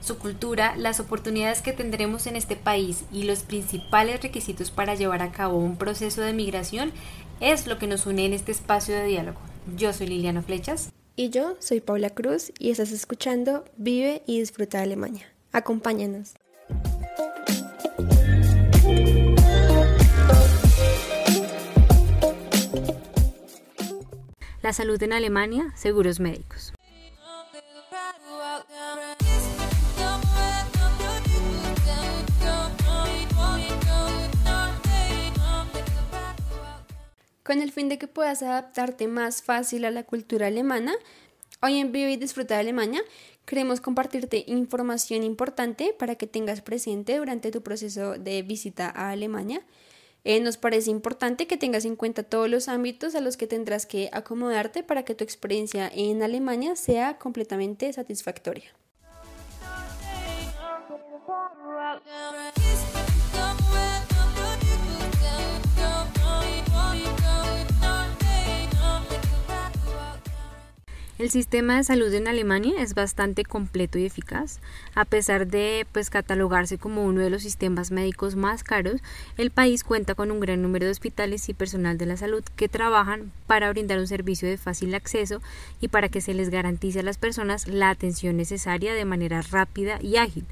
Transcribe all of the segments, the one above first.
Su cultura, las oportunidades que tendremos en este país y los principales requisitos para llevar a cabo un proceso de migración es lo que nos une en este espacio de diálogo. Yo soy Liliana Flechas. Y yo soy Paula Cruz y estás escuchando Vive y Disfruta de Alemania. Acompáñanos. La salud en Alemania, seguros médicos. Con el fin de que puedas adaptarte más fácil a la cultura alemana, hoy en Vive y Disfruta de Alemania queremos compartirte información importante para que tengas presente durante tu proceso de visita a Alemania eh, nos parece importante que tengas en cuenta todos los ámbitos a los que tendrás que acomodarte para que tu experiencia en Alemania sea completamente satisfactoria. El sistema de salud en Alemania es bastante completo y eficaz. A pesar de pues, catalogarse como uno de los sistemas médicos más caros, el país cuenta con un gran número de hospitales y personal de la salud que trabajan para brindar un servicio de fácil acceso y para que se les garantice a las personas la atención necesaria de manera rápida y ágil.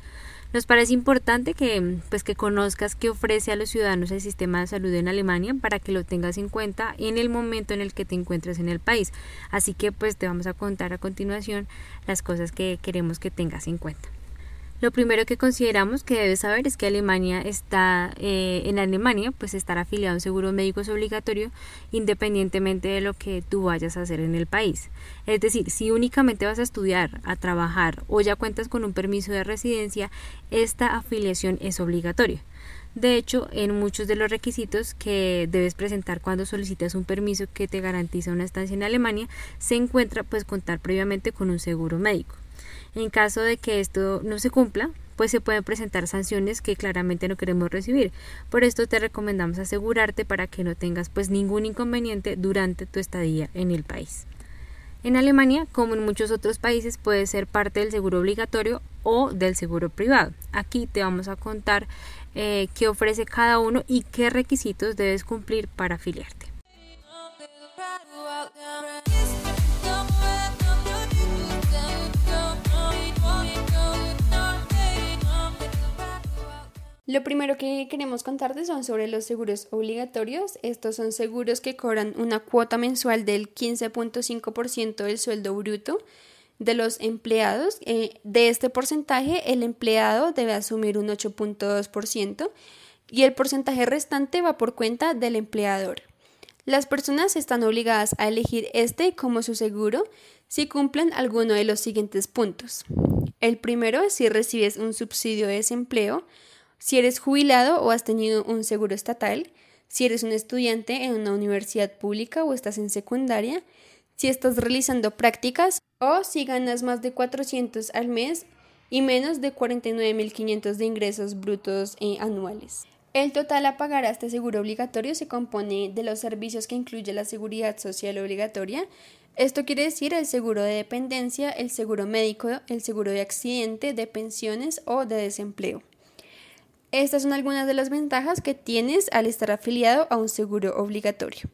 Nos parece importante que, pues, que conozcas qué ofrece a los ciudadanos el sistema de salud en Alemania para que lo tengas en cuenta en el momento en el que te encuentres en el país. Así que pues te vamos a contar a continuación las cosas que queremos que tengas en cuenta. Lo primero que consideramos que debes saber es que Alemania está, eh, en Alemania, pues estar afiliado a un seguro médico es obligatorio independientemente de lo que tú vayas a hacer en el país. Es decir, si únicamente vas a estudiar, a trabajar o ya cuentas con un permiso de residencia, esta afiliación es obligatoria. De hecho, en muchos de los requisitos que debes presentar cuando solicitas un permiso que te garantiza una estancia en Alemania, se encuentra pues contar previamente con un seguro médico. En caso de que esto no se cumpla, pues se pueden presentar sanciones que claramente no queremos recibir. Por esto te recomendamos asegurarte para que no tengas pues ningún inconveniente durante tu estadía en el país. En Alemania, como en muchos otros países, puede ser parte del seguro obligatorio o del seguro privado. Aquí te vamos a contar eh, qué ofrece cada uno y qué requisitos debes cumplir para afiliarte. Lo primero que queremos contarte son sobre los seguros obligatorios. Estos son seguros que cobran una cuota mensual del 15.5% del sueldo bruto de los empleados. Eh, de este porcentaje, el empleado debe asumir un 8.2% y el porcentaje restante va por cuenta del empleador. Las personas están obligadas a elegir este como su seguro si cumplen alguno de los siguientes puntos. El primero es si recibes un subsidio de desempleo si eres jubilado o has tenido un seguro estatal, si eres un estudiante en una universidad pública o estás en secundaria, si estás realizando prácticas o si ganas más de 400 al mes y menos de 49.500 de ingresos brutos eh, anuales. El total a pagar a este seguro obligatorio se compone de los servicios que incluye la seguridad social obligatoria. Esto quiere decir el seguro de dependencia, el seguro médico, el seguro de accidente, de pensiones o de desempleo. Estas son algunas de las ventajas que tienes al estar afiliado a un seguro obligatorio.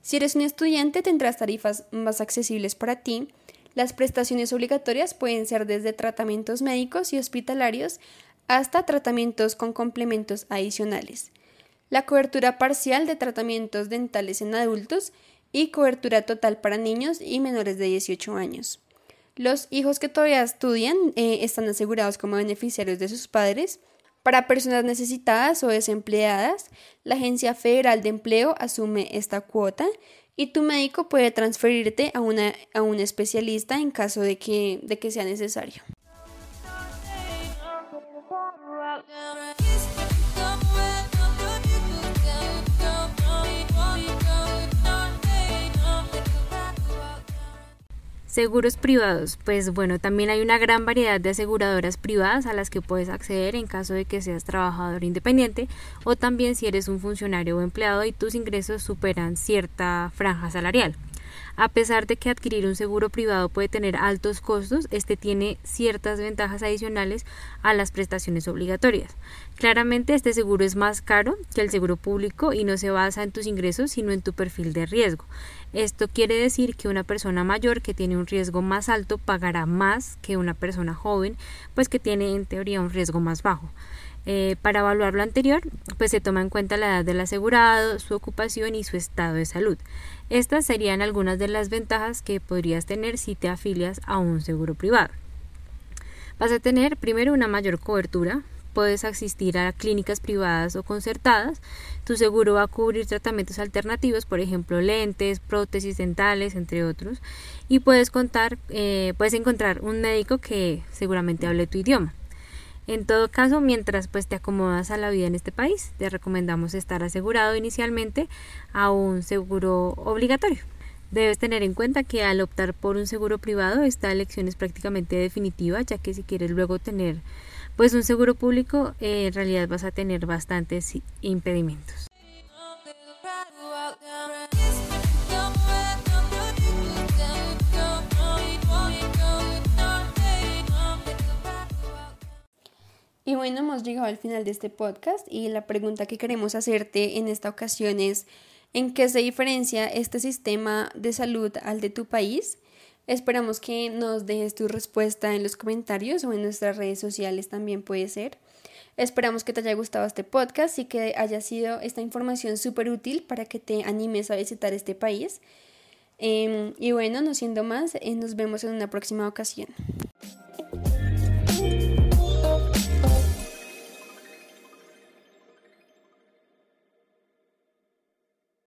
Si eres un estudiante tendrás tarifas más accesibles para ti. Las prestaciones obligatorias pueden ser desde tratamientos médicos y hospitalarios hasta tratamientos con complementos adicionales. La cobertura parcial de tratamientos dentales en adultos y cobertura total para niños y menores de 18 años. Los hijos que todavía estudian eh, están asegurados como beneficiarios de sus padres para personas necesitadas o desempleadas, la Agencia Federal de Empleo asume esta cuota y tu médico puede transferirte a, una, a un especialista en caso de que, de que sea necesario. Seguros privados. Pues bueno, también hay una gran variedad de aseguradoras privadas a las que puedes acceder en caso de que seas trabajador independiente o también si eres un funcionario o empleado y tus ingresos superan cierta franja salarial. A pesar de que adquirir un seguro privado puede tener altos costos, este tiene ciertas ventajas adicionales a las prestaciones obligatorias. Claramente este seguro es más caro que el seguro público y no se basa en tus ingresos sino en tu perfil de riesgo. Esto quiere decir que una persona mayor que tiene un riesgo más alto pagará más que una persona joven, pues que tiene en teoría un riesgo más bajo. Eh, para evaluar lo anterior, pues se toma en cuenta la edad del asegurado, su ocupación y su estado de salud. Estas serían algunas de las ventajas que podrías tener si te afilias a un seguro privado. Vas a tener primero una mayor cobertura, puedes asistir a clínicas privadas o concertadas. Tu seguro va a cubrir tratamientos alternativos, por ejemplo, lentes, prótesis dentales, entre otros. Y puedes contar, eh, puedes encontrar un médico que seguramente hable tu idioma. En todo caso, mientras pues te acomodas a la vida en este país, te recomendamos estar asegurado inicialmente a un seguro obligatorio. Debes tener en cuenta que al optar por un seguro privado esta elección es prácticamente definitiva, ya que si quieres luego tener pues un seguro público eh, en realidad vas a tener bastantes impedimentos. Y bueno, hemos llegado al final de este podcast y la pregunta que queremos hacerte en esta ocasión es, ¿en qué se diferencia este sistema de salud al de tu país? Esperamos que nos dejes tu respuesta en los comentarios o en nuestras redes sociales también puede ser. Esperamos que te haya gustado este podcast y que haya sido esta información súper útil para que te animes a visitar este país. Em, y bueno, no siendo más, eh, nos vemos en una próxima ocasión.